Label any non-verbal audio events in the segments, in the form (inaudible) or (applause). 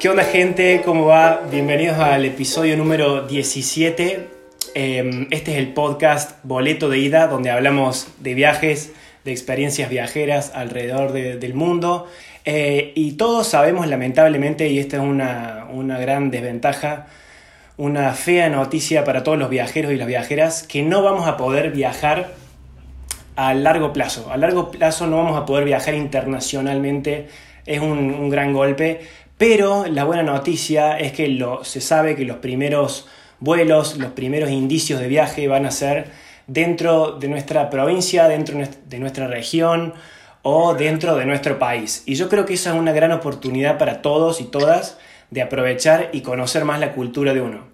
¿Qué onda gente? ¿Cómo va? Bienvenidos al episodio número 17. Em, este es el podcast Boleto de Ida, donde hablamos de viajes, de experiencias viajeras alrededor del mundo. Eh, y todos sabemos, lamentablemente, y esta es una, una gran desventaja, una fea noticia para todos los viajeros y las viajeras, que no vamos a poder viajar a largo plazo. A largo plazo no vamos a poder viajar internacionalmente, es un, un gran golpe, pero la buena noticia es que lo, se sabe que los primeros vuelos, los primeros indicios de viaje van a ser dentro de nuestra provincia, dentro de nuestra región o dentro de nuestro país. Y yo creo que esa es una gran oportunidad para todos y todas de aprovechar y conocer más la cultura de uno.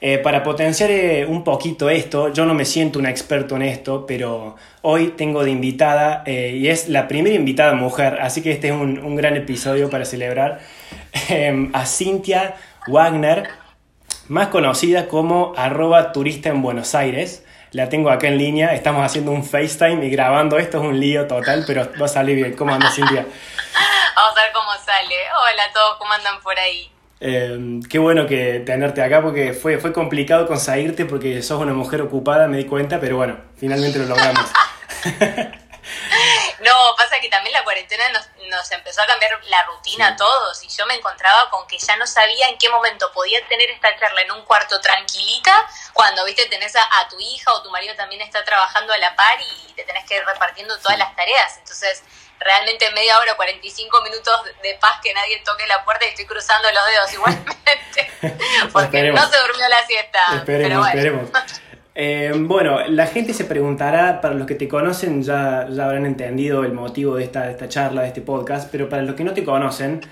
Eh, para potenciar eh, un poquito esto, yo no me siento un experto en esto, pero hoy tengo de invitada, eh, y es la primera invitada mujer, así que este es un, un gran episodio para celebrar, a Cintia Wagner, más conocida como arroba turista en Buenos Aires. La tengo acá en línea, estamos haciendo un FaceTime y grabando esto es un lío total, pero va a salir bien. ¿Cómo andas, Cintia? (laughs) Vamos a ver cómo sale. Hola a todos, ¿cómo andan por ahí? Eh, qué bueno que tenerte acá porque fue, fue complicado conseguirte porque sos una mujer ocupada, me di cuenta, pero bueno, finalmente lo logramos. (laughs) (laughs) no, pasa que también la cuarentena nos, nos, empezó a cambiar la rutina a todos y yo me encontraba con que ya no sabía en qué momento podía tener esta charla en un cuarto tranquilita cuando, viste, tenés a, a tu hija o tu marido también está trabajando a la par y te tenés que ir repartiendo todas las tareas. Entonces realmente media hora, 45 minutos de paz que nadie toque la puerta y estoy cruzando los dedos igualmente. (laughs) Porque no se durmió la siesta. Esperemos, esperemos. Eh, bueno, la gente se preguntará, para los que te conocen ya, ya habrán entendido el motivo de esta, de esta charla, de este podcast, pero para los que no te conocen,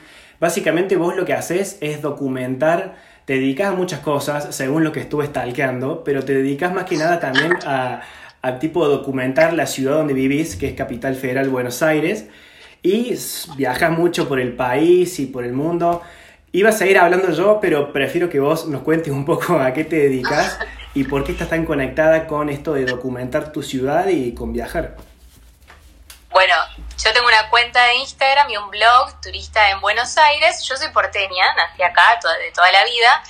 básicamente vos lo que haces es documentar, te dedicas a muchas cosas, según lo que estuve stalkeando, pero te dedicas más que nada también a al tipo de documentar la ciudad donde vivís, que es Capital Federal Buenos Aires, y viajas mucho por el país y por el mundo. Iba a seguir hablando yo, pero prefiero que vos nos cuentes un poco a qué te dedicas y por qué estás tan conectada con esto de documentar tu ciudad y con viajar. Bueno, yo tengo una cuenta de Instagram y un blog, Turista en Buenos Aires. Yo soy porteña, nací acá de toda la vida,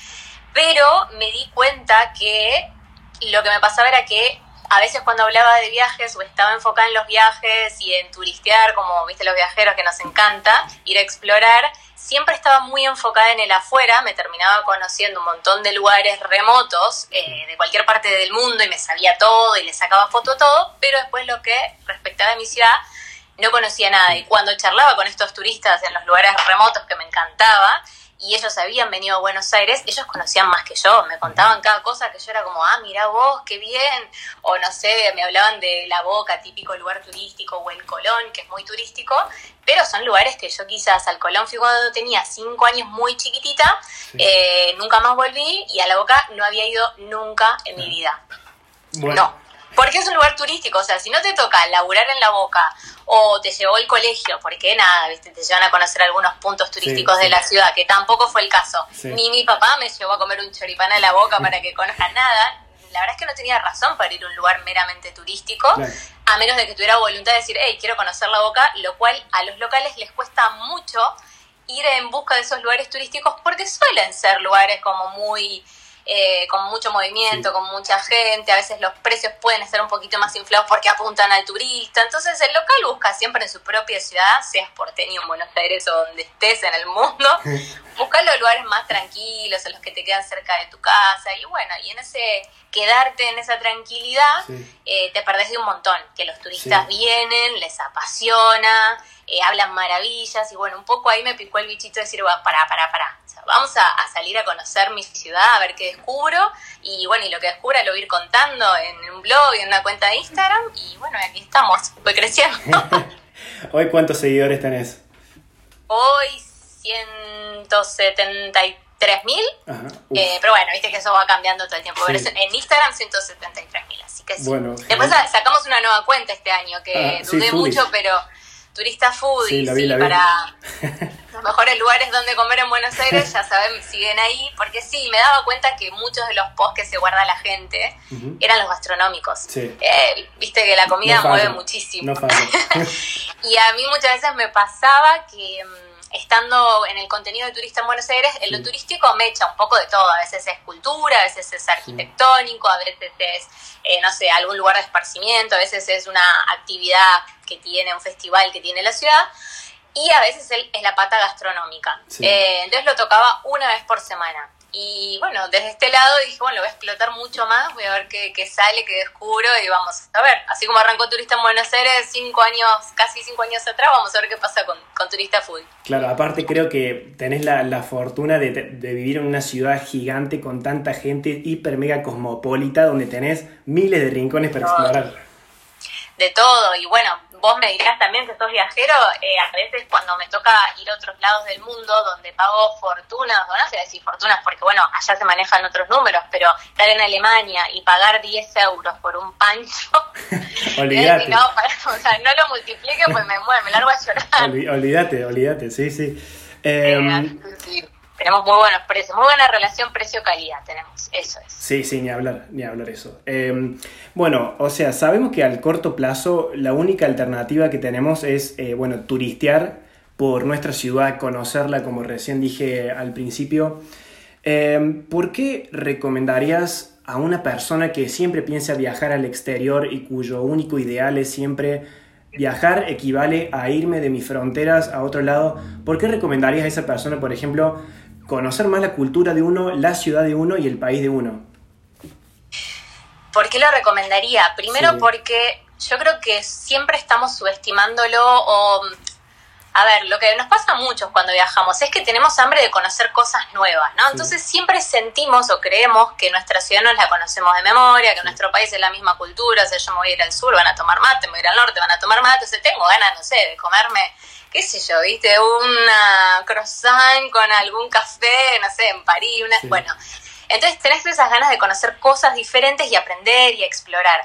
pero me di cuenta que lo que me pasaba era que a veces cuando hablaba de viajes o estaba enfocada en los viajes y en turistear, como viste los viajeros que nos encanta, ir a explorar, siempre estaba muy enfocada en el afuera, me terminaba conociendo un montón de lugares remotos eh, de cualquier parte del mundo y me sabía todo y le sacaba foto a todo, pero después lo que respectaba a mi ciudad no conocía nada. Y cuando charlaba con estos turistas en los lugares remotos que me encantaba, y ellos habían venido a Buenos Aires, ellos conocían más que yo, me contaban cada cosa que yo era como, ah, mira vos, qué bien, o no sé, me hablaban de La Boca, típico lugar turístico, o el Colón, que es muy turístico, pero son lugares que yo quizás al Colón fui cuando tenía cinco años muy chiquitita, eh, nunca más volví, y a La Boca no había ido nunca en mi vida. No porque es un lugar turístico, o sea, si no te toca laburar en la boca o te llevó el colegio, porque nada, ¿viste? te llevan a conocer algunos puntos turísticos de la ciudad, que tampoco fue el caso. Ni mi papá me llevó a comer un choripán a la boca para que conozca nada. La verdad es que no tenía razón para ir a un lugar meramente turístico, a menos de que tuviera voluntad de decir, hey, quiero conocer la boca, lo cual a los locales les cuesta mucho ir en busca de esos lugares turísticos porque suelen ser lugares como muy eh, con mucho movimiento, con mucha gente, a veces los precios pueden estar un poquito más inflados porque apuntan al turista, entonces el local busca siempre en su propia ciudad, seas porteño en Buenos Aires o donde estés en el mundo, (laughs) busca los lugares más tranquilos, en los que te quedan cerca de tu casa, y bueno, y en ese quedarte en esa tranquilidad, eh, te perdés de un montón, que los turistas vienen, les apasiona, eh, hablan maravillas y bueno, un poco ahí me picó el bichito de decir, bueno, pará, pará, pará, vamos a, salir a conocer mi ciudad, a ver qué descubro y bueno, y lo que descubra lo voy a ir contando en un blog y en una cuenta de Instagram y bueno, aquí estamos, voy creciendo. (laughs) ¿Hoy cuántos seguidores tenés? Hoy 173 mil, eh, pero bueno, viste que eso va cambiando todo el tiempo. En Instagram 173 mil, así que sí. Bueno, Después sacamos una nueva cuenta este año que ah, dudé mucho, pero Turista Foodies, sí, para (laughs) los mejores lugares donde comer en Buenos Aires, ya saben, siguen ahí, porque sí, me daba cuenta que muchos de los posts que se guarda la gente eran los gastronómicos. Eh, viste que la comida mueve muchísimo. (laughs) y a mí muchas veces me pasaba que mm, estando en el contenido de turista en Buenos Aires, en lo turístico me echa un poco de todo. A veces es cultura, a veces es arquitectónico, a veces es, eh, no sé, algún lugar de esparcimiento, a veces es una actividad que tiene, un festival que tiene la ciudad. Y a veces es la pata gastronómica. Eh, entonces lo tocaba una vez por semana. Y bueno, desde este lado dije, bueno, lo voy a explotar mucho más, voy a ver qué, sale, qué descubro y vamos a ver. Así como arrancó Turista en Buenos Aires cinco años, casi cinco años atrás, vamos a ver qué pasa con, Turista Food. Claro, aparte creo que tenés la, fortuna de, vivir en una ciudad gigante con tanta gente hiper mega cosmopolita donde tenés miles de rincones para explorar. De todo, y bueno, vos me dirás también que sos viajero, eh, a veces cuando me toca ir a otros lados del mundo donde pago fortunas, no sé decir fortunas porque bueno, allá se manejan otros números, pero estar en Alemania y pagar 10 euros por un pancho, (laughs) (laughs) olvídate. No, o sea, no lo multiplique pues me mueve, me largo a llorar. olvídate, olvídate, sí, sí. Eh, em, sí tenemos muy buenos precios, muy buena relación precio-calidad tenemos, eso es. Sí, sí, ni hablar, ni hablar eso. Em, bueno, o sea, sabemos que al corto plazo la única alternativa que tenemos es, eh, bueno, turistear por nuestra ciudad, conocerla, como recién dije al principio. Em, ¿Por qué recomendarías a una persona que siempre piensa viajar al exterior y cuyo único ideal es siempre viajar equivale a irme de mis fronteras a otro lado? ¿Por qué recomendarías a esa persona, por ejemplo, conocer más la cultura de uno, la ciudad de uno y el país de uno. ¿Por qué lo recomendaría? Primero porque yo creo que siempre estamos subestimándolo o... A ver, lo que nos pasa a muchos cuando viajamos es que tenemos hambre de conocer cosas nuevas, ¿no? Entonces siempre sentimos o creemos que nuestra ciudad no la conocemos de memoria, que nuestro país es la misma cultura, o sea, yo me voy a ir al sur, van a tomar mate, me voy a ir al norte, van a tomar mate, o sea, tengo ganas, no sé, de comerme qué sé yo, viste, una croissant con algún café, no sé, en París, una, bueno. Entonces tenés esas ganas de conocer cosas diferentes y aprender y explorar.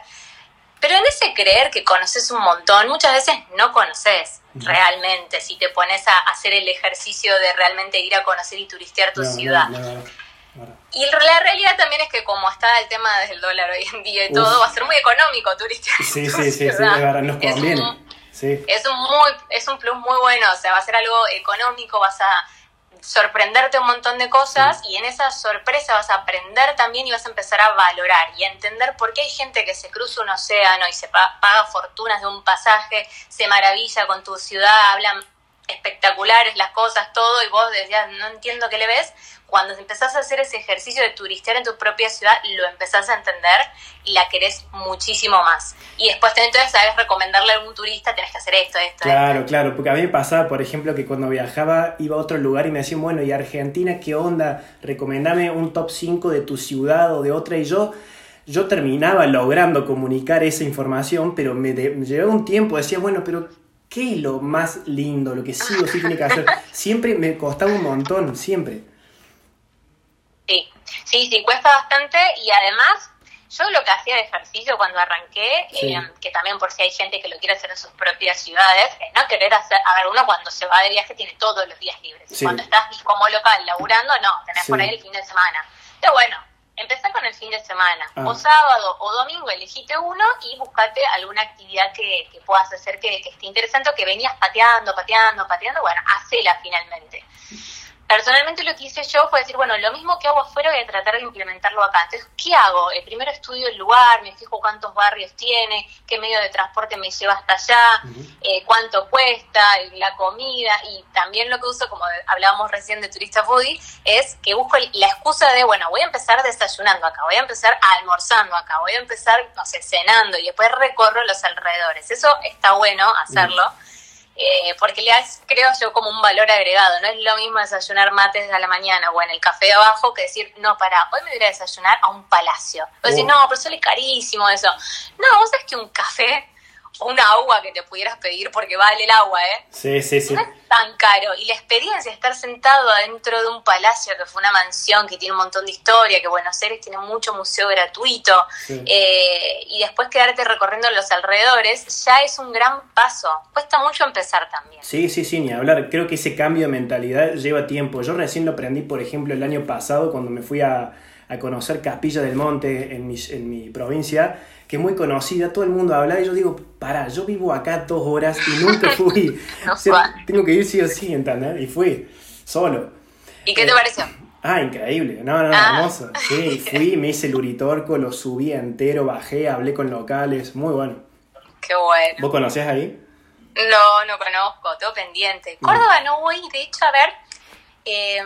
Pero en ese creer que conoces un montón, muchas veces no conoces realmente si te pones a hacer el ejercicio de realmente ir a conocer y turistear tu ciudad. y la realidad también es que como está el tema del dólar hoy en día y todo, va a ser muy económico turistear. Sí, tu sí, sí, sí, nos conviene. Es, un muy, es un plus muy bueno, o sea, va a ser algo económico, vas a sorprenderte un montón de cosas y en esa sorpresa vas a aprender también y vas a empezar a valorar y a entender por qué hay gente que se cruza un océano y se paga fortunas de un pasaje, se maravilla con tu ciudad, hablan espectaculares las cosas, todo, y vos decías, no entiendo qué le ves, cuando empezás a hacer ese ejercicio de turistear en tu propia ciudad, lo empezás a entender y la querés muchísimo más. Y después entonces sabes recomendarle a algún turista, tenés que hacer esto, esto. Claro, claro, porque a mí me pasaba, por ejemplo, que cuando viajaba iba a otro lugar y me decían, bueno, ¿y Argentina qué onda? Recomendame un top 5 de tu ciudad o de otra y yo... Yo terminaba logrando comunicar esa información, pero me, me llevaba un tiempo, decía, bueno, pero ¿qué es lo más lindo? Lo que sí o sí tiene que hacer. (laughs) Siempre me costaba un montón, siempre. Sí, sí, sí, cuesta bastante y además yo lo que hacía de ejercicio cuando arranqué, eh, que también por si hay gente que lo quiere hacer en sus propias ciudades, es no querer hacer, a ver, uno cuando se va de viaje tiene todos los días libres. Cuando estás como local laburando, no, tenés por ahí el fin de semana. Pero bueno, empecé con el fin de semana. Ah. O sábado o domingo elegiste uno y buscate alguna actividad que, puedas hacer que, que, esté interesante o que venías pateando, pateando, pateando. Bueno, hacela finalmente. Personalmente lo que hice yo fue decir, bueno, lo mismo que hago afuera voy a tratar de implementarlo acá. Entonces, ¿qué hago? El primero estudio el lugar, me fijo cuántos barrios tiene, qué medio de transporte me lleva hasta allá, eh, cuánto cuesta, la comida y también lo que uso, como hablábamos recién de turista foodie, es que busco la excusa de, bueno, voy a empezar desayunando acá, voy a empezar almorzando acá, voy a empezar, no sé, cenando y después recorro los alrededores. Eso está bueno hacerlo. Eh, porque le das, creo yo, como un valor agregado. No es lo mismo desayunar mates a la mañana o en el café de abajo que decir, no, para, hoy me voy a desayunar a un palacio. O decir, no, pero sale carísimo eso. No, vos sabés que un café una agua que te pudieras pedir porque vale el agua, ¿eh? Sí, sí, sí. No es tan caro. Y la experiencia de estar sentado adentro de un palacio que fue una mansión que tiene un montón de historia, que Buenos Aires tiene mucho museo gratuito, eh, y después quedarte recorriendo los alrededores, ya es un gran paso. Cuesta mucho empezar también. Sí, sí, sí, ni hablar. Creo que ese cambio de mentalidad lleva tiempo. Yo recién lo aprendí, por ejemplo, el año pasado cuando me fui a a conocer Capilla del Monte en mi, en mi provincia, que es muy conocida, todo el mundo habla y yo digo, para, yo vivo acá dos horas y nunca (laughs) fui. No O sea, fue. tengo que ir sí o sí, ¿entendés? Y fui, solo. ¿Y qué te Eh, pareció? Ah, increíble. No, no, Ah. hermoso. Sí, (laughs) fui, me hice el Uritorco, lo subí entero, bajé, hablé con locales. Muy bueno. Qué bueno. ¿Vos conocés ahí? No, no conozco, tengo pendiente. Mm. Córdoba no voy, de hecho, a ver, em,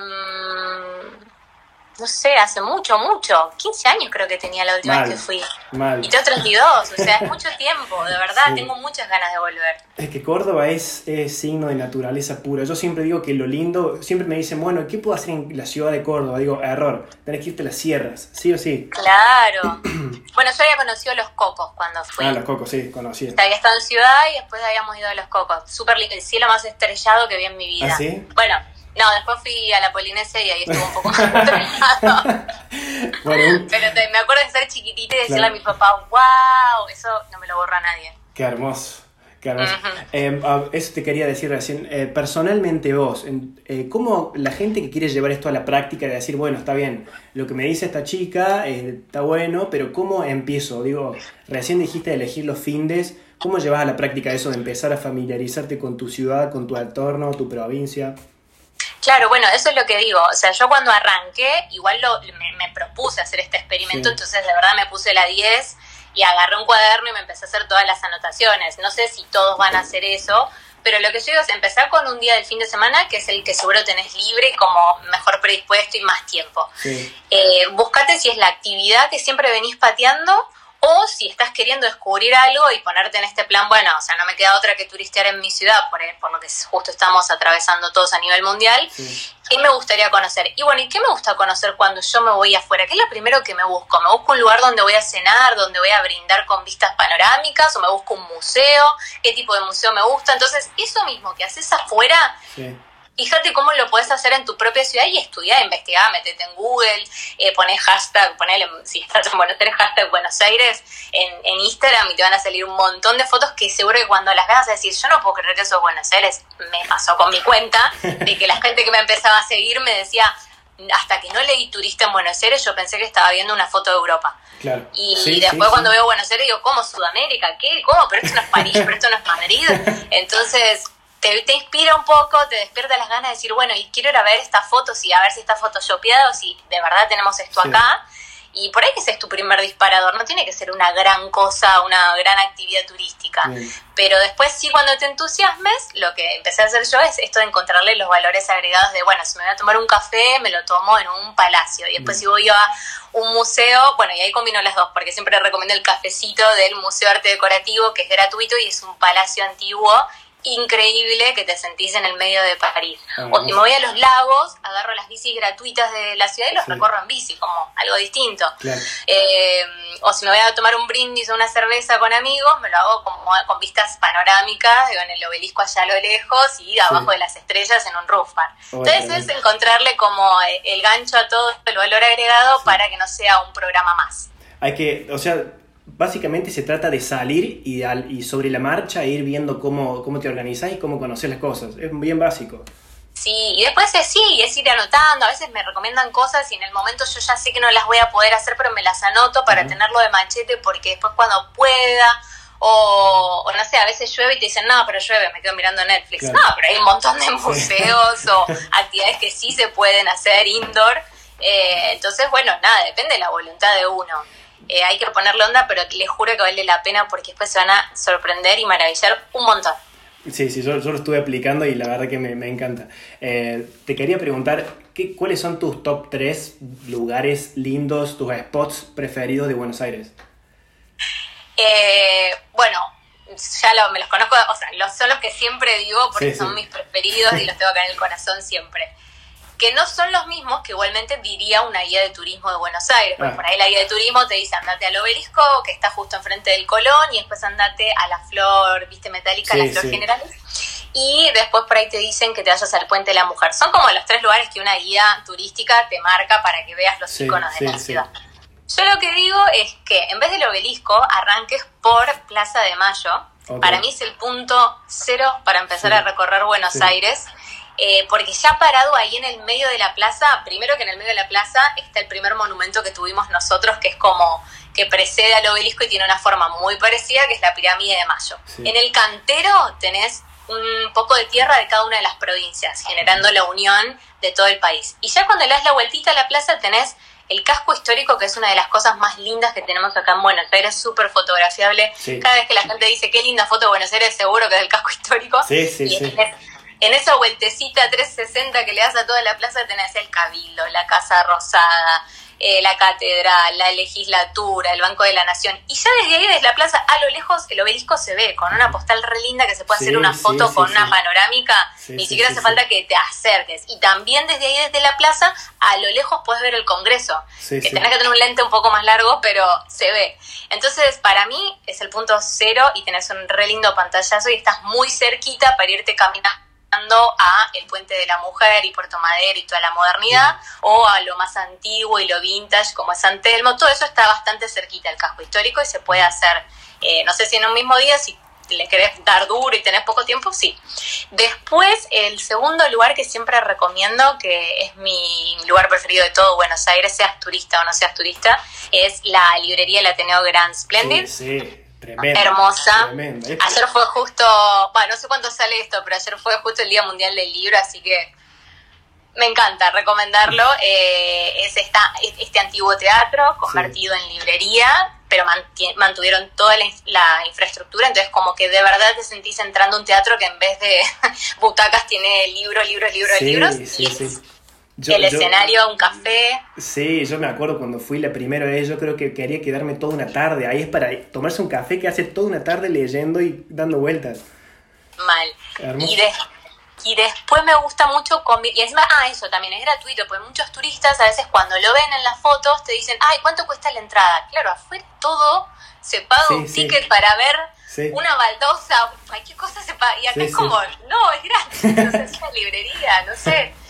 no sé, hace mucho, mucho, 15 años creo que tenía la última Mal. vez que fui. Mal. Y tengo 32, o sea, es (laughs) mucho tiempo, de verdad, Sí. tengo muchas ganas de volver. Es que Córdoba es, es signo de naturaleza pura. Yo siempre digo que lo lindo, siempre me dicen, bueno, ¿qué puedo hacer en la ciudad de Córdoba? Digo, error, tenés que irte a las sierras, sí o sí. Claro. (clears throat) bueno, yo había conocido Los Cocos cuando fui. Ah, los cocos, sí, conocí. Había estado en ciudad y después habíamos ido a Los Cocos. Súper lindo, el cielo más estrellado que vi en mi vida. ¿Ah, sí? Bueno, no, después fui a la Polinesia y ahí estuvo un poco más. (laughs) Bueno, Pero te- me acuerdo de ser chiquitita y decirle Claro. a mi papá, wow, eso no me lo borra nadie. qué hermoso. Qué hermoso. Eh, ah, eso te quería decir recién. Eh, personalmente vos, eh, ¿cómo la gente que quiere llevar esto a la práctica de decir, bueno, está bien, lo que me dice esta chica eh, está bueno, pero ¿cómo empiezo? Digo, recién dijiste de elegir los findes, ¿cómo llevas a la práctica eso de empezar a familiarizarte con tu ciudad, con tu entorno, tu provincia? Claro, bueno, eso es lo que digo. O sea, yo cuando arranqué, igual lo, me, me propuse hacer este experimento, Sí. entonces de verdad me puse la 10 y agarré un cuaderno y me empecé a hacer todas las anotaciones. No sé si todos van a hacer eso, pero lo que yo digo es empezar con un día del fin de semana, que es el que seguro tenés libre y como mejor predispuesto y más tiempo. Sí, Eh, buscate si es la actividad que siempre venís pateando o si estás queriendo descubrir algo y ponerte en este plan, bueno, o sea, no me queda otra que turistear en mi ciudad, por, por lo que justo estamos atravesando todos a nivel mundial. sí. ¿Qué me gustaría conocer? Y bueno, ¿y qué me gusta conocer cuando yo me voy afuera? ¿Qué es lo primero que me busco? ¿Me busco un lugar donde voy a cenar, donde voy a brindar con vistas panorámicas? ¿O me busco un museo? ¿Qué tipo de museo me gusta? Entonces, eso mismo que haces afuera, sí. Fíjate cómo lo puedes hacer en tu propia ciudad y estudiar, investigar, metete en Google, eh, pones hashtag, ponele, (laughs) si estás en Buenos Aires, hashtag Buenos Aires en, en Instagram y te van a salir un montón de fotos que seguro que cuando las veas vas a decir, yo no puedo creer que eso es Buenos Aires. Me pasó con mi cuenta (laughs) de que la gente que me empezaba a seguir me decía, hasta que no leí turista en Buenos Aires, yo pensé que estaba viendo una foto de Europa. Claro. Y Sí, después sí, cuando sí. veo Buenos Aires digo, ¿cómo Sudamérica? ¿Qué? ¿Cómo? Pero esto no es París, pero esto no es Madrid. (laughs) Entonces te, te inspira un poco, te despierta las ganas de decir, bueno, y quiero ir a ver estas fotos y a ver si está photoshopeada o si de verdad tenemos esto Sí. acá. Y por ahí que ese es tu primer disparador, no tiene que ser una gran cosa, una gran actividad turística. Pero después sí, cuando te entusiasmes, lo que empecé a hacer yo es esto de encontrarle los valores agregados de, bueno, si me voy a tomar un café, me lo tomo en un palacio. Y después Mm. si voy a un museo, bueno, y ahí combino las dos, porque siempre recomiendo el cafecito del Museo de Arte Decorativo, que es gratuito y es un palacio antiguo increíble que te sentís en el medio de París. Ah, o si me voy a los lagos, agarro las bicis gratuitas de la ciudad y los Sí. recorro en bici, como algo distinto. Claro. Eh, o si me voy a tomar un brindis o una cerveza con amigos, me lo hago como con vistas panorámicas, digo, en el obelisco allá a lo lejos y abajo de las estrellas en un roof bar. Entonces es encontrarle como eh, el gancho a todo el valor agregado para que no sea un programa más. Hay que, o sea, básicamente se trata de salir y, al- y sobre la marcha ir viendo cómo, cómo te organizás y cómo conocer las cosas. Es bien básico. Sí, y después es sí, es ir anotando. A veces me recomiendan cosas y en el momento yo ya sé que no las voy a poder hacer, pero me las anoto para tenerlo de machete porque después cuando pueda, o, o no sé, a veces llueve y te dicen, no, pero llueve, me quedo mirando Netflix. Claro. No, pero hay un montón de museos o (laughs) actividades que sí se pueden hacer indoor. Eh, entonces, bueno, nada, depende de la voluntad de uno. Eh, hay que ponerle onda, pero les juro que vale la pena porque después se van a sorprender y maravillar un montón. Sí, sí, yo, yo lo estuve aplicando y la verdad que me, me encanta. Eh, te quería preguntar, ¿qué, ¿cuáles son tus top 3 lugares lindos, tus spots preferidos de Buenos Aires? Eh, bueno, ya lo- me los conozco, o sea, los, son los que siempre digo porque Sí, son sí. mis preferidos y los tengo acá en el corazón siempre. Que no son los mismos que igualmente diría una guía de turismo de Buenos Aires. Porque Ah. por ahí la guía de turismo te dice andate al obelisco, que está justo enfrente del Colón, y después andate a la flor, viste, metálica, Sí, la flor sí. general. Y después por ahí te dicen que te vayas al Puente de la Mujer. Son como los tres lugares que una guía turística te marca para que veas los Sí, iconos de la ciudad. Yo lo que digo es que en vez del obelisco arranques por Plaza de Mayo. Para mí es el punto cero para empezar a recorrer Buenos. Aires. Eh, porque ya parado ahí en el medio de la plaza, primero que en el medio de la plaza está el primer monumento que tuvimos nosotros, que es como que precede al obelisco y tiene una forma muy parecida, que es la pirámide de Mayo. En el cantero tenés un poco de tierra de cada una de las provincias, generando la unión de todo el país. Y ya cuando le das la vueltita a la plaza tenés el casco histórico, que es una de las cosas más lindas que tenemos acá en Buenos Aires, súper fotografiable. Cada vez que la gente dice qué linda foto de Buenos Aires, seguro que es el casco histórico. Sí, sí, sí. En esa vueltecita 360 que le das a toda la plaza tenés el Cabildo, la Casa Rosada, eh, la catedral, la legislatura, el Banco de la Nación. Y ya desde ahí, desde la plaza, a lo lejos, el obelisco se ve, con una postal re linda que se puede hacer una foto con una panorámica, ni siquiera hace falta que te acerques. Y también desde ahí, desde la plaza, a lo lejos puedes ver el Congreso, que tenés que tener un lente un poco más largo, pero se ve. Entonces, para mí, es el punto cero y tenés un re lindo pantallazo y estás muy cerquita para irte caminando a el Puente de la Mujer y Puerto Madero y toda la modernidad, o a lo más antiguo y lo vintage como es San Telmo, todo eso está bastante cerquita al casco histórico y se puede hacer, eh, no sé si en un mismo día, si le querés dar duro y tenés poco tiempo, sí. Después, el segundo lugar que siempre recomiendo, que es mi lugar preferido de todo Buenos Aires, seas turista o no seas turista, es la librería del Ateneo Grand Splendid. Sí, sí hermosa. Ayer fue justo, bueno, no sé cuándo sale esto, pero ayer fue justo el Día Mundial del Libro, así que me encanta recomendarlo. Eh, es esta, este antiguo teatro convertido en librería, pero mantuvieron toda la, infraestructura, entonces como que de verdad te sentís entrando a un teatro que en vez de (laughs) butacas tiene libros, libros, libros, libros. Sí, el escenario, un café. Sí, yo me acuerdo cuando fui la primera vez, yo creo que quería quedarme toda una tarde. Ahí es para tomarse un café que hace toda una tarde leyendo y dando vueltas. Mal. Y, y, después me gusta mucho Y encima, ah, eso también es gratuito, porque muchos turistas a veces cuando lo ven en las fotos te dicen, ay, ¿cuánto cuesta la entrada? Claro, afuera todo se paga un ticket para ver una baldosa, cualquier cosa se paga. Y acá es como, no, es gratis, entonces es una librería, no sé. (laughs)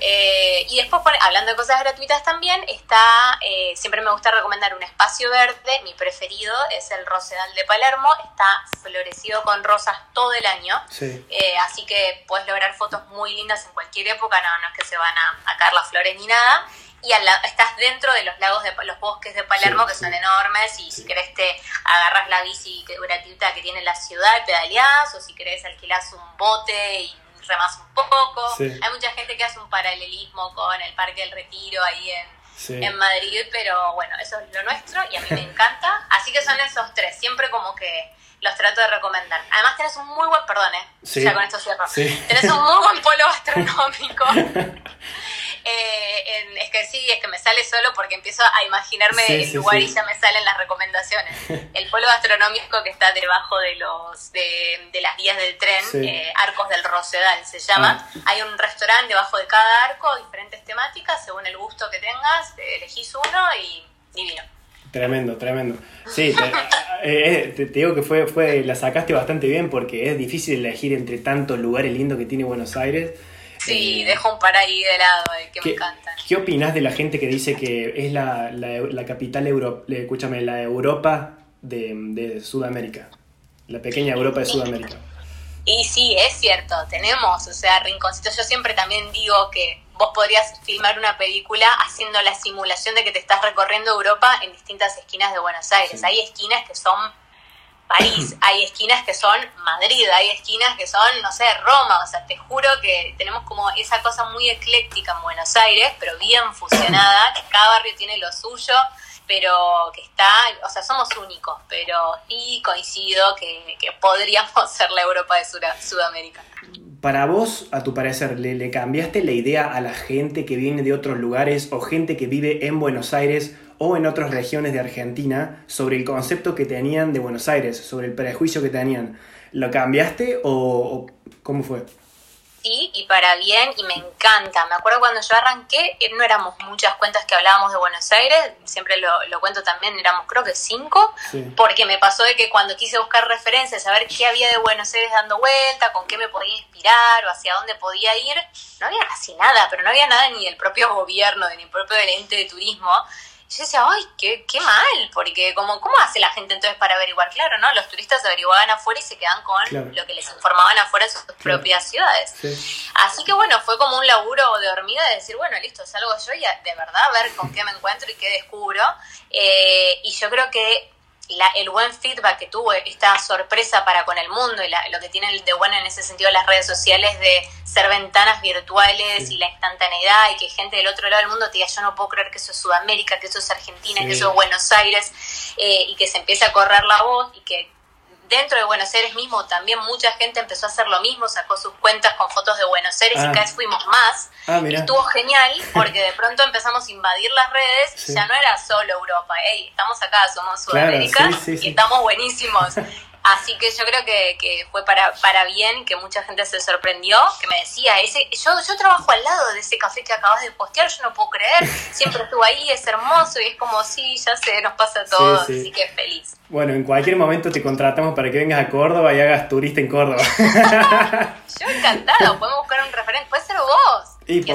Eh, y después, hablando de cosas gratuitas también, está, eh, siempre me gusta recomendar un espacio verde, mi preferido es el Rosedal de Palermo, está florecido con rosas todo el año, eh, así que puedes lograr fotos muy lindas en cualquier época, no, no es que se van a, caer las flores ni nada, y estás dentro de los lagos de los bosques de Palermo que son enormes y si querés te agarras la bici gratuita que tiene la ciudad y pedaleás o si querés alquilás un bote y remas un poco. Hay mucha gente que hace un paralelismo con el Parque del Retiro ahí en, en Madrid, pero bueno, eso es lo nuestro y a mí me (laughs) encanta. Así que son esos tres, siempre como que los trato de recomendar. Además tenés un muy buen, perdón, ¿eh? ya con esto cierro. Tenés un muy buen polo (laughs) gastronómico. (laughs) Eh, es que sí, es que me sale solo porque empiezo a imaginarme el lugar y ya me salen las recomendaciones. (laughs) El polo gastronómico que está debajo de los de, las vías del tren, eh, Arcos del Rosedal se llama. Ah. Hay un restaurante debajo de cada arco, diferentes temáticas, según el gusto que tengas, elegís uno y divino. Tremendo, tremendo. Sí, (laughs) eh, te, digo que fue, fue, la sacaste bastante bien porque es difícil elegir entre tantos lugares lindos que tiene Buenos Aires. Sí, dejo un par ahí de lado, eh, que me encantan. ¿Qué opinas de la gente que dice que es la, la, capital, Euro, escúchame, la Europa de, de Sudamérica? La pequeña Europa de Sudamérica. Y sí, es cierto, tenemos, o sea, rinconcitos. Yo siempre también digo que vos podrías filmar una película haciendo la simulación de que te estás recorriendo Europa en distintas esquinas de Buenos Aires. Hay esquinas que son París, hay esquinas que son Madrid, hay esquinas que son, no sé, Roma, o sea, te juro que tenemos como esa cosa muy ecléctica en Buenos Aires, pero bien fusionada, que cada barrio tiene lo suyo, pero que está, o sea, somos únicos, pero sí coincido que, podríamos (laughs) ser la Europa de Sudamérica. Para vos, a tu parecer, ¿le, ¿le cambiaste la idea a la gente que viene de otros lugares o gente que vive en Buenos Aires o en otras regiones de Argentina sobre el concepto que tenían de Buenos Aires, sobre el prejuicio que tenían. ¿Lo cambiaste o, cómo fue? Sí, y para bien, y me encanta. Me acuerdo cuando yo arranqué, eh, no éramos muchas cuentas que hablábamos de Buenos Aires, siempre lo, cuento también, éramos creo que cinco, porque me pasó de que cuando quise buscar referencias, saber qué había de Buenos Aires dando vuelta, con qué me podía inspirar o hacia dónde podía ir, no había casi nada, pero no había nada ni del propio gobierno, ni el propio ente de turismo. Yo decía, ay, qué, qué mal, porque como, ¿cómo hace la gente entonces para averiguar? Claro, ¿no? Los turistas averiguaban afuera y se quedan con lo que les informaban afuera en sus propias ciudades. Así que bueno, fue como un laburo de hormiga de decir, bueno, listo, salgo yo y de verdad a ver con qué me encuentro y qué descubro. Eh, y yo creo que el buen feedback que tuvo, esta sorpresa para con el mundo y lo que tiene de bueno en ese sentido las redes sociales de ser ventanas virtuales y la instantaneidad y que gente del otro lado del mundo te diga yo no puedo creer que eso es Sudamérica, que eso es Argentina, que eso es Buenos Aires eh, y que se empiece a correr la voz y que dentro de Buenos Aires mismo también mucha gente empezó a hacer lo mismo, sacó sus cuentas con fotos de Buenos Aires y ah. cada vez fuimos más. Ah, y estuvo genial porque de pronto empezamos a invadir las redes y ya no era solo Europa, hey, estamos acá, somos Sudamérica y estamos buenísimos. (laughs) Así que yo creo que, que, fue para, para bien, que mucha gente se sorprendió, que me decía, ese, yo, yo trabajo al lado de ese café que acabas de postear, yo no puedo creer, siempre estuve ahí, es hermoso y es como, sí, ya sé, nos pasa a todos, así que feliz. Bueno, en cualquier momento te contratamos para que vengas a Córdoba y hagas turista en Córdoba. (laughs) yo encantado, podemos buscar un referente, puede ser vos. Y sí,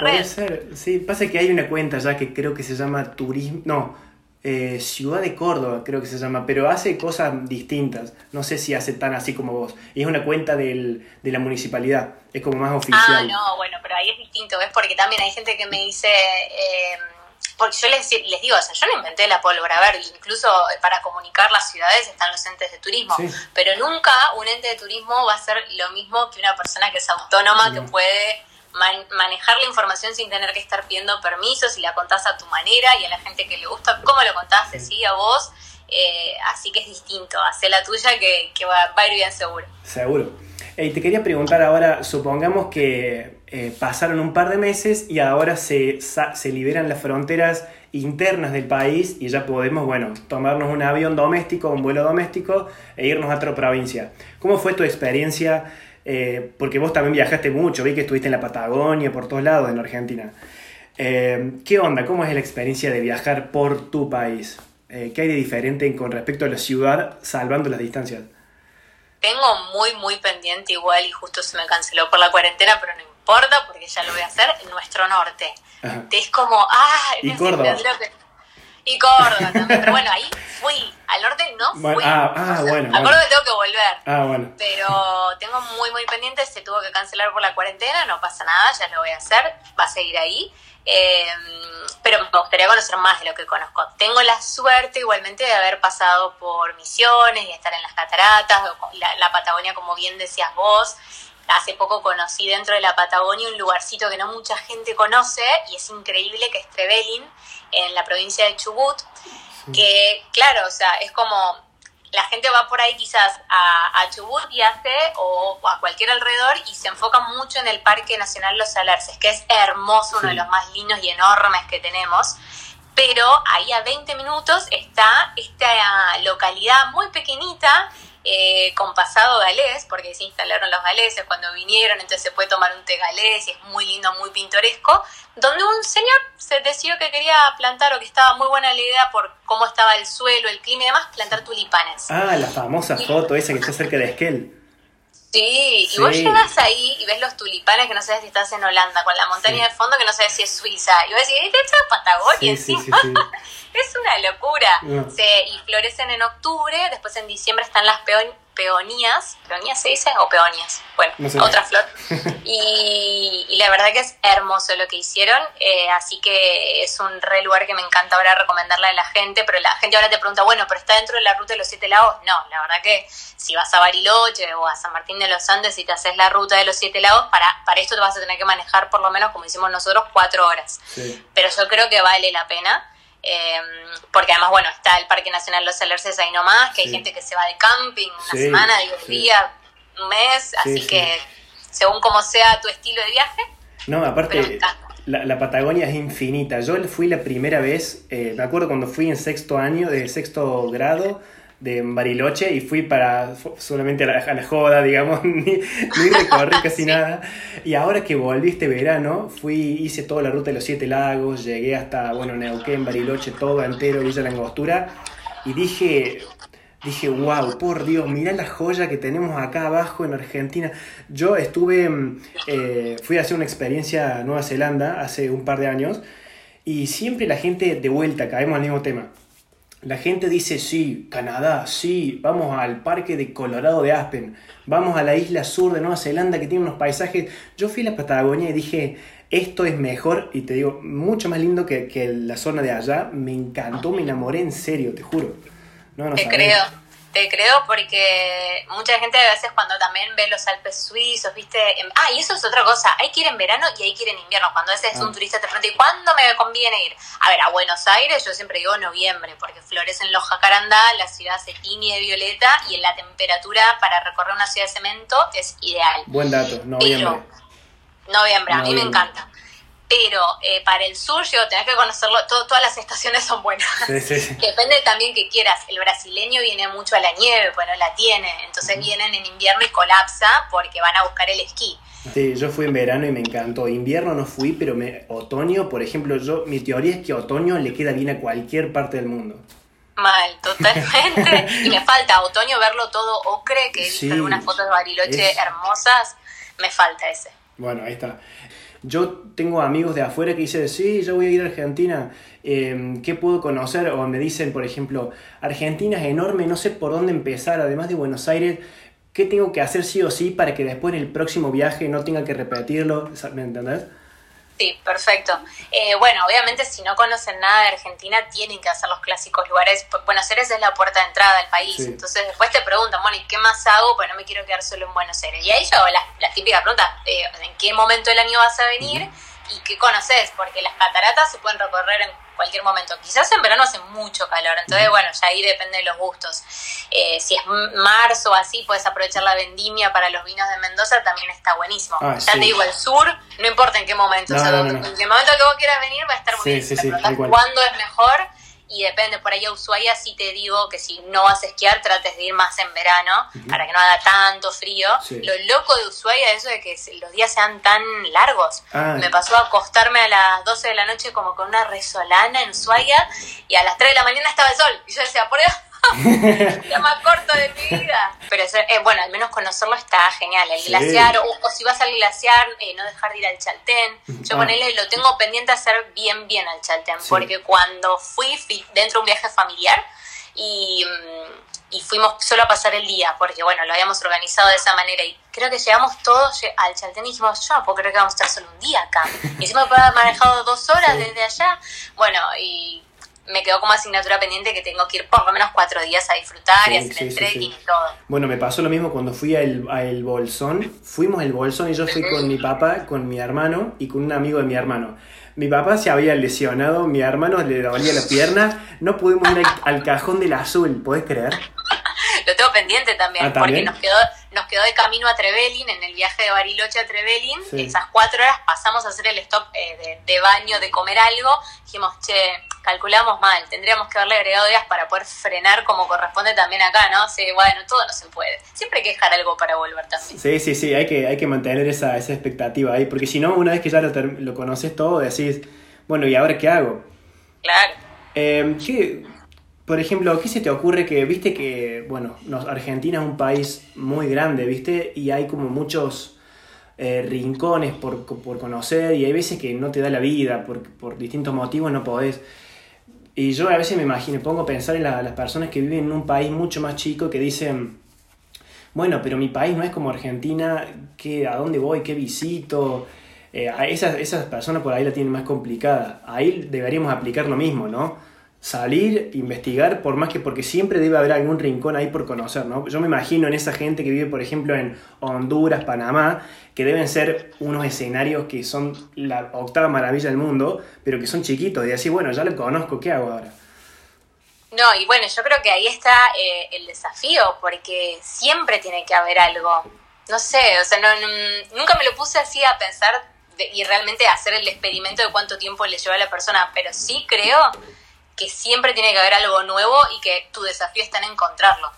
puede ser. Sí, pasa que hay una cuenta ya que creo que se llama Turismo, no eh, Ciudad de Córdoba, creo que se llama, pero hace cosas distintas. No sé si hace tan así como vos. Y es una cuenta del, de la municipalidad, es como más oficial. Ah, no, bueno, pero ahí es distinto, ¿ves? Porque también hay gente que me dice. Eh, porque yo les, les digo, o sea, yo no inventé la pólvora verde, incluso para comunicar las ciudades están los entes de turismo, pero nunca un ente de turismo va a ser lo mismo que una persona que es autónoma, que puede manejar la información sin tener que estar pidiendo permisos y la contás a tu manera y a la gente que le gusta, cómo lo contás, sí, a vos. Eh, así que es distinto, hacer la tuya que, que va, a ir bien seguro. Seguro. y te quería preguntar ahora, supongamos que eh, pasaron un par de meses y ahora se, se liberan las fronteras internas del país y ya podemos, bueno, tomarnos un avión doméstico, un vuelo doméstico e irnos a otra provincia. ¿Cómo fue tu experiencia? Eh, porque vos también viajaste mucho, vi que estuviste en la Patagonia, por todos lados en Argentina. Eh, ¿Qué onda? ¿Cómo es la experiencia de viajar por tu país? Eh, ¿Qué hay de diferente con respecto a la ciudad, salvando las distancias? Tengo muy, muy pendiente igual y justo se me canceló por la cuarentena, pero no importa porque ya lo voy a hacer en nuestro norte. Es como, ah, y Córdoba. Y Córdoba también, pero bueno, ahí fui. Al norte no fui. ah, ah bueno. Acuerdo que tengo que volver. Ah, bueno. Pero tengo muy, muy pendiente. Se tuvo que cancelar por la cuarentena. No pasa nada, ya lo voy a hacer. Va a seguir ahí. Em, pero me gustaría conocer más de lo que conozco. Tengo la suerte igualmente de haber pasado por misiones y estar en las cataratas, la, la Patagonia, como bien decías vos. Hace poco conocí dentro de la Patagonia un lugarcito que no mucha gente conoce y es increíble, que es Trevelin, en la provincia de Chubut, que claro, o sea, es como la gente va por ahí quizás a, Chubut y hace, o, a cualquier alrededor, y se enfoca mucho en el Parque Nacional Los Alerces, que es hermoso, uno de los más lindos y enormes que tenemos. Pero ahí a 20 minutos está esta localidad muy pequeñita eh, con pasado galés, porque se instalaron los galeses cuando vinieron, entonces se puede tomar un té galés y es muy lindo, muy pintoresco, donde un señor se decidió que quería plantar o que estaba muy buena la idea por cómo estaba el suelo, el clima y demás, plantar tulipanes. Ah, la famosa foto esa que está cerca de Esquel. Sí, y vos llegas ahí y ves los tulipanes que no sabes si estás en Holanda, con la montaña de fondo que no sabes si es Suiza. Y vos decís, ¿esto es Patagonia encima? (laughs) es una locura. Se, y florecen en octubre, después en diciembre están las peonías peonías, peonías se dice o peonías, bueno, otra flor. (laughs) Y, la verdad que es hermoso lo que hicieron, eh, así que es un re lugar que me encanta ahora recomendarle a la gente, pero la gente ahora te pregunta, bueno, pero está dentro de la ruta de los siete lagos. No, la verdad que si vas a Bariloche o a San Martín de los Andes y te haces la ruta de los siete lagos, para, para esto te vas a tener que manejar por lo menos, como hicimos nosotros, cuatro horas. Pero yo creo que vale la pena. Em, porque además, bueno, está el Parque Nacional Los Alerces ahí nomás, que hay gente que se va de camping una semana, diez días, un mes, así que según como sea tu estilo de viaje. No, aparte, la, la, Patagonia es infinita. Yo fui la primera vez, eh, me acuerdo cuando fui en sexto año, de sexto grado, de Bariloche y fui para solamente a la, joda, digamos, (laughs) ni, ni recorrí (laughs) casi nada. Y ahora que volví este verano, fui, hice toda la ruta de los siete lagos, llegué hasta, bueno, Neuquén, Bariloche, todo entero, Villa La Angostura, y dije, dije, wow, por Dios, mirá la joya que tenemos acá abajo en Argentina. Yo estuve, mm, eh, fui a hacer una experiencia a Nueva Zelanda hace un par de años, Y siempre la gente de vuelta, caemos al mismo tema. La gente dice, sí, Canadá, sí, vamos al parque de Colorado de Aspen, vamos a la isla sur de Nueva Zelanda que tiene unos paisajes. Yo fui a la Patagonia y dije, esto es mejor, y te digo, mucho más lindo que, que la zona de allá. Me encantó, me enamoré en serio, te juro. No, no te creo. Te creo porque mucha gente a veces cuando también ve los Alpes suizos, viste, ah, y eso es otra cosa, hay que ir en verano y hay que ir en invierno, cuando a veces es un ah. turista te pregunta, ¿y cuándo me conviene ir? A ver, a Buenos Aires yo siempre digo noviembre, porque florecen los jacarandá, la ciudad se tiñe de violeta y en la temperatura para recorrer una ciudad de cemento es ideal. Buen dato, noviembre. noviembre, a mí me encanta pero eh, para el sur, yo tenés que conocerlo, todas las estaciones son buenas. Depende también que quieras. El brasileño viene mucho a la nieve, pues no la tiene. Entonces vienen en invierno y colapsa porque van a buscar el esquí. Sí, yo fui en verano y me encantó. Invierno no fui, pero me, otoño, por ejemplo, yo mi teoría es que otoño le queda bien a cualquier parte del mundo. Mal, totalmente. (laughs) y me falta otoño verlo todo ocre, que he visto algunas fotos de Bariloche hermosas. Me falta ese. Bueno, ahí está. Yo tengo amigos de afuera que dicen, sí, yo voy a ir a Argentina, em, ¿qué puedo conocer? O me dicen, por ejemplo, Argentina es enorme, no sé por dónde empezar, además de Buenos Aires, ¿qué tengo que hacer sí o sí para que después en el próximo viaje no tenga que repetirlo? ¿Me entendés? Sí, perfecto. Eh, bueno, obviamente si no conocen nada de Argentina, tienen que hacer los clásicos lugares. Buenos Aires es la puerta de entrada del país. Entonces después te preguntan, bueno, ¿y qué más hago? Pues no me quiero quedar solo en Buenos Aires. Y ahí yo la, la típica pregunta, eh, ¿en qué momento del año vas a venir? ¿Y qué conoces? Porque las cataratas se pueden recorrer en cualquier momento. Quizás en verano hace mucho calor, entonces bueno, ya ahí depende de los gustos. Eh, si es marzo o así, puedes aprovechar la vendimia para los vinos de Mendoza, también está buenísimo. Ah, ya te digo, el sur, no importa en qué momento, o sea, en el momento que vos quieras venir va a estar muy bien. ¿Cuándo es mejor? Y depende, por ahí a Ushuaia sí te digo que si no vas a esquiar trates de ir más en verano para que no haga tanto frío. Lo loco de Ushuaia es eso de que los días sean tan largos. Ah. Me pasó a acostarme a las 12 de la noche como con una resolana en Ushuaia y a las 3 de la mañana estaba el sol. Y yo decía, por Dios, (laughs) lo más corto de mi vida. Pero eh, bueno, al menos conocerlo está genial. El glaciar, o, si vas al glaciar, eh, no dejar de ir al Chaltén. Yo con él lo tengo pendiente hacer bien, bien al Chaltén, porque cuando fui, fui dentro de un viaje familiar y, mm, y, fuimos solo a pasar el día, porque bueno, lo habíamos organizado de esa manera y creo que llegamos todos al Chaltén y dijimos, yo no puedo creer que vamos a estar solo un día acá. (laughs) Y encima haber manejado dos horas desde allá. Bueno, y me quedó como asignatura pendiente que tengo que ir por lo menos cuatro días a disfrutar y hacer el trekking y todo. Bueno, me pasó lo mismo cuando fui a el, Bolsón. Fuimos al Bolsón y yo fui con mi papá, con mi hermano y con un amigo de mi hermano. Mi papá se había lesionado, mi hermano le dolía la pierna, no pudimos ir al, cajón del azul, ¿puedes creer? (laughs) lo tengo pendiente también, ah, porque nos quedó, nos quedó de camino a Trevelin, en el viaje de Bariloche a Trevelin, esas cuatro horas pasamos a hacer el stop eh, de, de, baño, de comer algo, dijimos, che, calculamos mal, tendríamos que haberle agregado días para poder frenar como corresponde también acá, ¿no? Sí, bueno, todo no se puede. Siempre hay que dejar algo para volver también. Sí, sí, sí, hay que, hay que mantener esa, esa expectativa ahí, porque si no, una vez que ya lo, lo conoces todo, decís, bueno, ¿y ahora qué hago? Claro. Eh, ¿qué, por ejemplo, ¿qué se te ocurre que, viste que, bueno, Argentina es un país muy grande, viste, y hay como muchos eh, rincones por, por, conocer y hay veces que no te da la vida, por, por distintos motivos no podés. Y yo a veces me imagino, pongo a pensar en las personas que viven en un país mucho más chico que dicen, bueno, pero mi país no es como Argentina, ¿qué, ¿a dónde voy? ¿Qué visito? Eh, esas, esas personas por ahí la tienen más complicada. Ahí deberíamos aplicar lo mismo, ¿no? Salir, investigar, por más que porque siempre debe haber algún rincón ahí por conocer, ¿no? Yo me imagino en esa gente que vive, por ejemplo, en Honduras, Panamá, que deben ser unos escenarios que son la octava maravilla del mundo, pero que son chiquitos, y así, bueno, ya lo conozco, ¿qué hago ahora? No, y bueno, yo creo que ahí está eh, el desafío, porque siempre tiene que haber algo. No sé, o sea, nunca me lo puse así a pensar y realmente hacer el experimento de cuánto tiempo le lleva a la persona, pero sí creo que siempre tiene que haber algo nuevo y que tu desafío está en encontrarlo.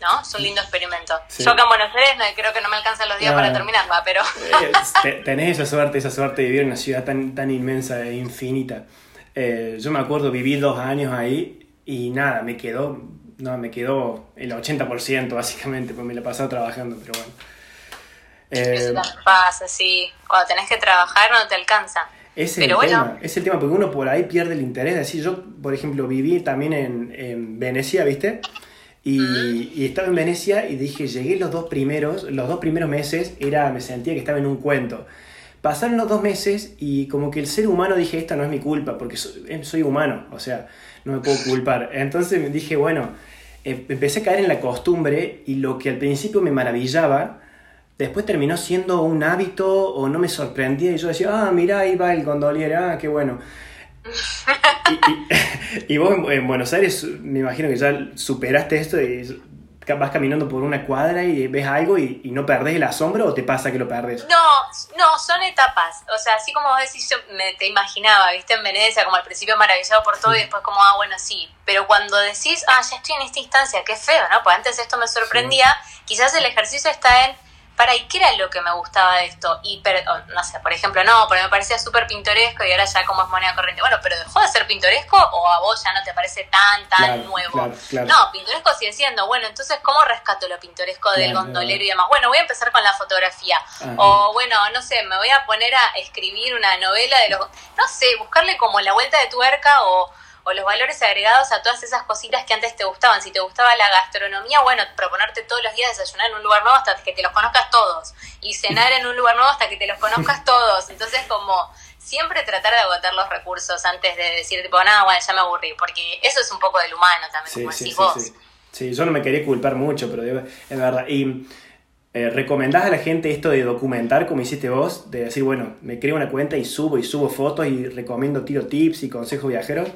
¿No? Es un lindo experimento. Yo acá en Buenos Aires no, creo que no me alcanzan los días para terminarla, pero... (laughs) Eh, tenés esa suerte, esa suerte de vivir en una ciudad tan, tan inmensa e infinita. Eh, yo me acuerdo, viví dos años ahí y nada, me quedó, no, me quedó el 80% básicamente, pues me la he pasado trabajando, pero bueno. Eso eh, pasa, sí. Cuando tenés que trabajar no te alcanza. Es el tema, es el tema, porque uno por ahí pierde el interés. Decir, yo, por ejemplo, viví también en, en Venecia, ¿viste? Y, y, estaba en Venecia y dije, llegué los dos primeros, los dos primeros meses, era, me sentía que estaba en un cuento. Pasaron los dos meses y como que el ser humano dije, esta no es mi culpa, porque soy, eh, soy humano, o sea, no me puedo culpar. (laughs) Entonces me dije, bueno, em, empecé a caer en la costumbre y lo que al principio me maravillaba, después terminó siendo un hábito o no me sorprendía y yo decía, ah, mira, ahí va el gondolier, ah, qué bueno. y, (laughs) vos en, Buenos Aires, me imagino que ya superaste esto y vas caminando por una cuadra y ves algo y, no perdés el asombro o te pasa que lo perdes? No, no, son etapas. O sea, así como vos decís, yo me, te imaginaba, viste, en Venecia, como al principio maravillado por todo y después como, ah, bueno, sí. Pero cuando decís, ah, ya estoy en esta instancia, qué feo, ¿no? Pues antes esto me sorprendía, quizás el ejercicio está en para, ¿y qué era lo que me gustaba de esto? Y, no sé, por ejemplo, no, pero me parecía súper pintoresco y ahora ya como es moneda corriente. Bueno, pero ¿dejó de ser pintoresco o a vos ya no te parece tan, tan nuevo? No, pintoresco sigue siendo. Bueno, entonces, ¿cómo rescato lo pintoresco del gondolero y demás? Bueno, voy a empezar con la fotografía. O, bueno, no sé, me voy a poner a escribir una novela de los... No sé, buscarle como la vuelta de tuerca o o los valores agregados a todas esas cositas que antes te gustaban. Si te gustaba la gastronomía, bueno, proponerte todos los días desayunar en un lugar nuevo hasta que te los conozcas todos y cenar en un lugar nuevo hasta que te los conozcas (laughs) todos. Entonces, como siempre tratar de agotar los recursos antes de decir, tipo, nada, bueno, ya me aburrí, porque eso es un poco del humano también, como decís vos. Sí. yo no me quería culpar mucho, pero es verdad. Y eh, ¿recomendás a la gente esto de documentar como hiciste vos? De decir, bueno, me creo una cuenta y subo y subo fotos y recomiendo tiro tips y consejos viajeros.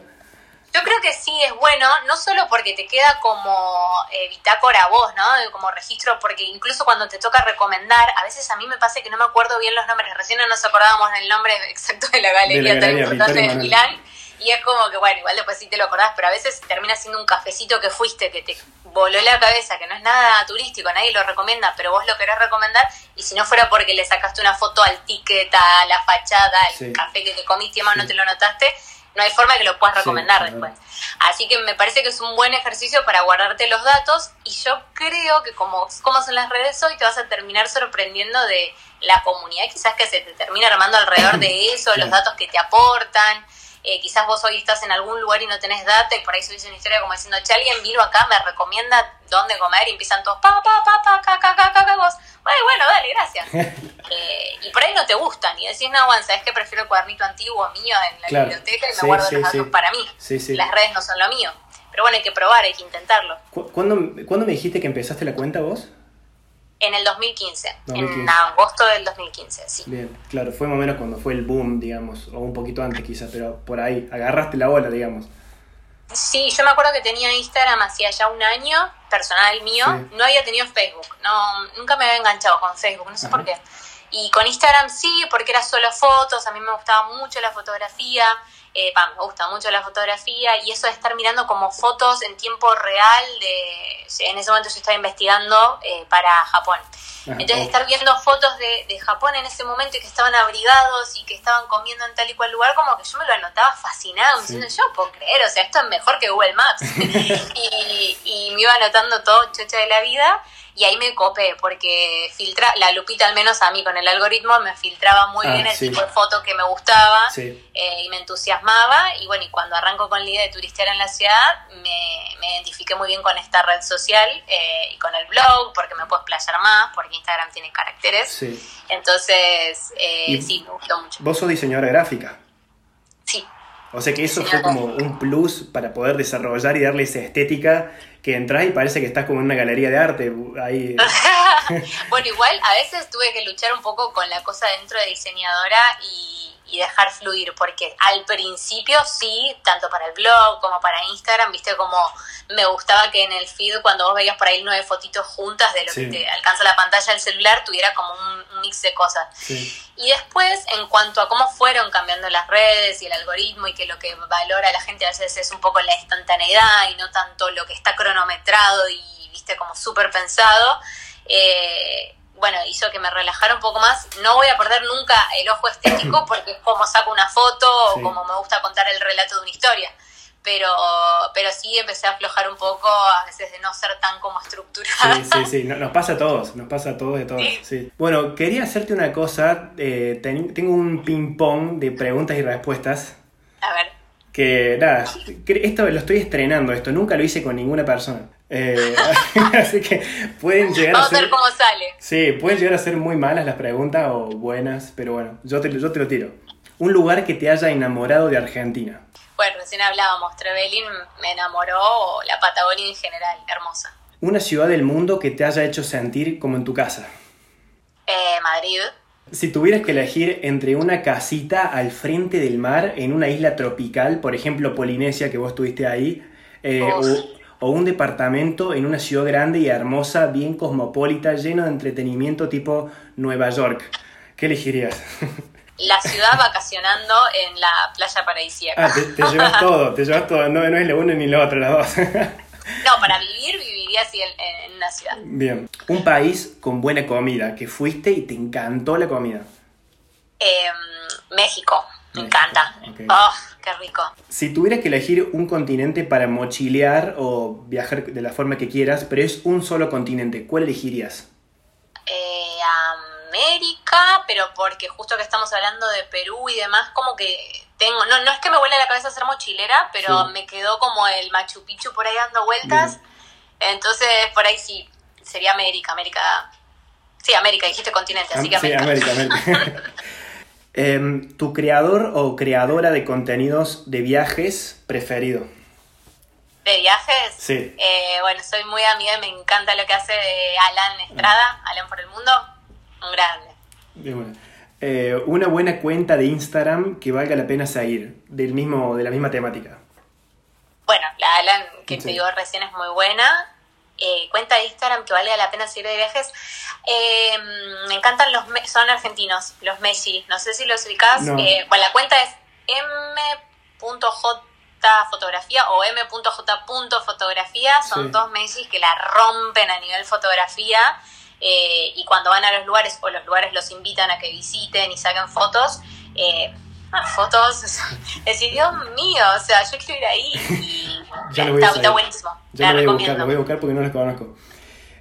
Yo creo que sí es bueno, no solo porque te queda como eh, bitácora vos, ¿no? Como registro, porque incluso cuando te toca recomendar, a veces a mí me pasa que no me acuerdo bien los nombres, recién no nos acordábamos del nombre (laughs) exacto de la galería, tan importante de Milán, y es como que, bueno, igual después sí te lo acordás, pero a veces termina siendo un cafecito que fuiste, que te voló la cabeza, que no es nada turístico, nadie lo recomienda, pero vos lo querés recomendar, y si no fuera porque le sacaste una foto al ticket, a la fachada, al café que te comiste y más no te lo notaste, no hay forma que lo puedas recomendar después. Así que me parece que es un buen ejercicio para guardarte los datos y yo creo que como, como son las redes hoy te vas a terminar sorprendiendo de la comunidad quizás que se te termina armando alrededor de eso, los datos que te aportan. Eh, quizás vos hoy estás en algún lugar y no tenés data y por ahí subís una historia como diciendo, che, alguien vino acá, me recomienda dónde comer y empiezan todos, pa, pa, pa, pa, ca, ca, ca, ca, vos, bueno, bueno, dale, gracias. (laughs) eh, y por ahí no te gustan y decís, no, bueno, sabes que prefiero el cuadernito antiguo mío en la biblioteca y me guardo los datos para mí. Las redes no son lo mío. Pero bueno, hay que probar, hay que intentarlo. ¿Cuándo, ¿Cuándo me dijiste que empezaste la cuenta vos? En el 2015, en agosto del 2015, sí. Bien, claro, fue más o menos cuando fue el boom, digamos, o un poquito antes quizás, pero por ahí, agarraste la bola, digamos. Sí, yo me acuerdo que tenía Instagram hacía ya un año, personal mío, no había tenido Facebook, no, nunca me había enganchado con Facebook, no sé por qué. Y con Instagram sí, porque era solo fotos, a mí me gustaba mucho la fotografía, eh, me gusta mucho la fotografía y eso de estar mirando como fotos en tiempo real, de, en ese momento yo estaba investigando eh, para Japón. Entonces estar viendo fotos de, de, Japón en ese momento y que estaban abrigados y que estaban comiendo en tal y cual lugar, como que yo me lo anotaba fascinado, diciendo, yo puedo creer, o sea, esto es mejor que Google Maps. (laughs) y, y me iba anotando todo chocha de la vida y ahí me copé porque filtra la lupita al menos a mí con el algoritmo me filtraba muy ah, bien el tipo de foto que me gustaba eh, y me entusiasmaba y bueno y cuando arranco con la idea de turistear en la ciudad me, me identifiqué muy bien con esta red social eh, y con el blog porque me puedo explayar más porque Instagram tiene caracteres. Entonces eh, sí me gustó mucho. vos sos diseñadora gráfica. Sí o sea que eso fue como un plus para poder desarrollar y darle esa estética que entras y parece que estás como en una galería de arte. Ahí. (laughs) (laughs) bueno, igual a veces tuve que luchar un poco con la cosa dentro de diseñadora y y dejar fluir, porque al principio sí, tanto para el blog como para Instagram, viste como me gustaba que en el feed cuando vos veías por ahí nueve fotitos juntas de lo que te alcanza la pantalla del celular, tuviera como un, mix de cosas. Y después, en cuanto a cómo fueron cambiando las redes y el algoritmo y que lo que valora la gente a veces es un poco la instantaneidad y no tanto lo que está cronometrado y viste como súper pensado, eh, bueno, hizo que me relajara un poco más. No voy a perder nunca el ojo estético porque es como saco una foto o como me gusta contar el relato de una historia. pero, pero sí empecé a aflojar un poco, a veces de no ser tan como estructurada. Sí, sí, sí, nos pasa a todos, nos pasa a todos de todos. Sí. Bueno, quería hacerte una cosa, eh, tengo un ping-pong de preguntas y respuestas. A ver. Que nada, esto lo estoy estrenando, esto nunca lo hice con ninguna persona. Eh, (laughs) así que pueden llegar Vamos a ser... ver cómo sale. Sí, pueden llegar a ser muy malas las preguntas o buenas, pero bueno, yo te, yo te lo tiro. Un lugar que te haya enamorado de Argentina. Bueno, recién hablábamos, Trevelin me enamoró, la Patagonia en general, hermosa. Una ciudad del mundo que te haya hecho sentir como en tu casa. Eh, Madrid. Si tuvieras que elegir entre una casita al frente del mar en una isla tropical, por ejemplo Polinesia, que vos estuviste ahí, eh, o, o, un departamento en una ciudad grande y hermosa, bien cosmopolita, lleno de entretenimiento tipo Nueva York, ¿qué elegirías? (laughs) la ciudad vacacionando en la playa paradisíaca. Ah, te, llevas (laughs) todo, te llevas todo, no, no es lo uno ni lo otro, las dos. (laughs) no, para vivir, viviría así en, una ciudad. Bien, un país con buena comida, que fuiste y te encantó la comida. Em, México, me encanta. Oh, qué rico. Si tuvieras que elegir un continente para mochilear o viajar de la forma que quieras, pero es un solo continente, ¿cuál elegirías? Eh, América, pero porque justo que estamos hablando de Perú y demás, como que tengo, no, no es que me vuele la cabeza ser mochilera, pero me quedó como el Machu Picchu por ahí dando vueltas. Entonces, por ahí sí, sería América, América. Sí, América, dijiste continente, así que América. Sí, América, América. (laughs) Em, ¿Tu creador o creadora de contenidos de viajes preferido? ¿De viajes? Sí. Eh, bueno, soy muy amiga y me encanta lo que hace Alan Estrada, Alan por el Mundo un grande. Eh, una buena cuenta de Instagram que valga la pena seguir, del mismo, de la misma temática. Bueno, la Alan que te digo recién es muy buena. Eh, cuenta de Instagram que valga la pena seguir de viajes. Eh, me encantan los, son argentinos, los Messi. No sé si los ubicás. bueno, la cuenta es m.jfotografía o m.j.fotografía. Son dos Messi que la rompen a nivel fotografía eh, y cuando van a los lugares o los lugares los invitan a que visiten y saquen fotos, eh, (laughs) fotos, decir, Dios mío, o sea, yo quiero ir ahí y ya está, está, buenísimo. Ya lo voy, a buscar, lo voy a buscar porque no los conozco.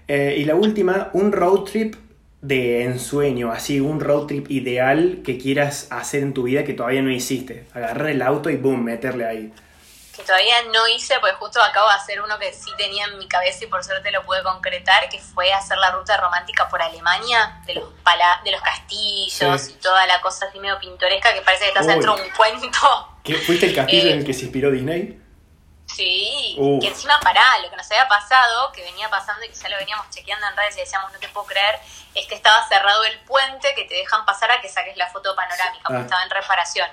Eh, y la última, un road trip de ensueño, así, un road trip ideal que quieras hacer en tu vida que todavía no hiciste. Agarrar el auto y boom, meterle ahí que todavía no hice, porque justo acabo de hacer uno que sí tenía en mi cabeza y por suerte lo pude concretar, que fue hacer la ruta romántica por Alemania, de los de los castillos y toda la cosa así medio pintoresca que parece que estás dentro de un cuento. ¿Qué, ¿Fuiste el castillo en el que se inspiró Disney? Sí, que encima pará, lo que nos había pasado, que venía pasando y que ya lo veníamos chequeando en redes y decíamos no te puedo creer, es que estaba cerrado el puente que te dejan pasar a que saques la foto panorámica, porque ah. estaba en reparación.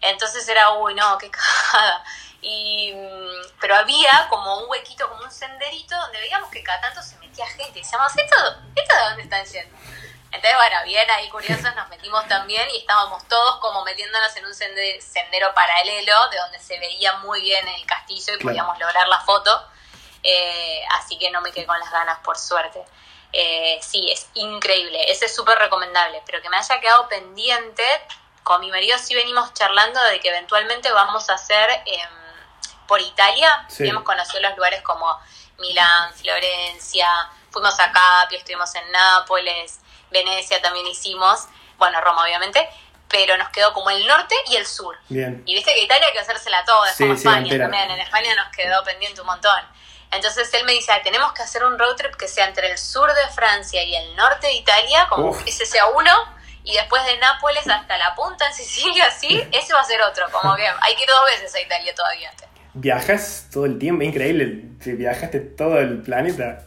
Entonces era, uy, no, qué cagada. Y, mm, pero había como un huequito, como un senderito donde veíamos que cada tanto se metía gente. Y decíamos, ¿esto, ¿esto de dónde están yendo? Entonces, bueno, bien ahí curiosos, nos metimos también y estábamos todos como metiéndonos en un sendero paralelo de donde se veía muy bien el castillo y podíamos lograr la foto. Eh, así que no me quedé con las ganas, por suerte. Eh, sí, es increíble, ese es súper recomendable, pero que me haya quedado pendiente, con mi marido sí venimos charlando de que eventualmente vamos a hacer... Eh, por Italia. Hemos conocido los lugares como Milán, Florencia, fuimos a Capri, estuvimos en Nápoles, Venecia también hicimos, bueno, Roma obviamente, pero nos quedó como el norte y el sur. Bien. Y viste que Italia hay que hacérsela toda, es como España también, en España nos quedó pendiente un montón. Entonces él me dice, ah, tenemos que hacer un road trip que sea entre el sur de Francia y el norte de Italia, como que ese sea uno, y después de Nápoles hasta la punta en Sicilia, sí, ese va a ser otro, como que hay que ir dos veces a Italia todavía viajas todo el tiempo, increíble, viajaste todo el planeta.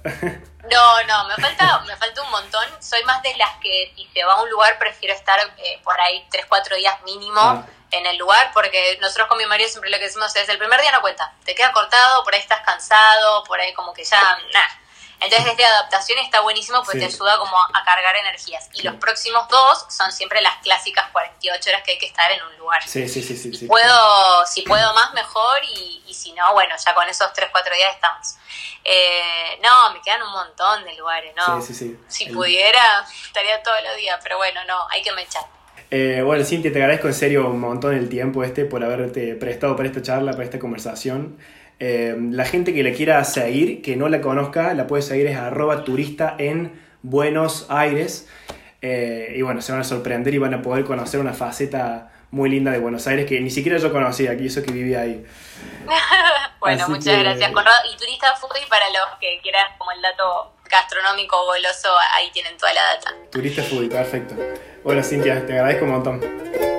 No, no, me falta, me falta un montón. Soy más de las que si se va a un lugar prefiero estar eh, por ahí 3, 4 días mínimo ah. en el lugar, porque nosotros con mi marido siempre lo que decimos es, el primer día no cuenta, te queda cortado, por ahí estás cansado, por ahí como que ya, nada entonces desde adaptación está buenísimo porque te ayuda como a cargar energías. Y los próximos dos son siempre las clásicas 48 horas que hay que estar en un lugar. Sí, sí, sí. sí, si, puedo, si puedo más, mejor. Y, y, si no, bueno, ya con esos 3, 4 días estamos. Eh, no, me quedan un montón de lugares, ¿no? Sí, sí, sí. Si pudiera, estaría todos los días, pero bueno, no, hay que me echar. Eh, bueno, Cintia, te agradezco en serio un montón el tiempo este por haberte prestado para esta charla, para esta conversación. Eh, la gente que le quiera seguir, que no la conozca, la puede seguir es arroba turista en Buenos Aires. Eh, y bueno, se van a sorprender y van a poder conocer una faceta muy linda de Buenos Aires que ni siquiera yo conocía, aquí eso que vivía ahí. (laughs) bueno, muchas gracias, Conrado. Y turista foodie para los que quieran como el dato gastronómico goloso, ahí tienen toda la data. Turista foodie, perfecto. Bueno, Cintia, te agradezco un montón.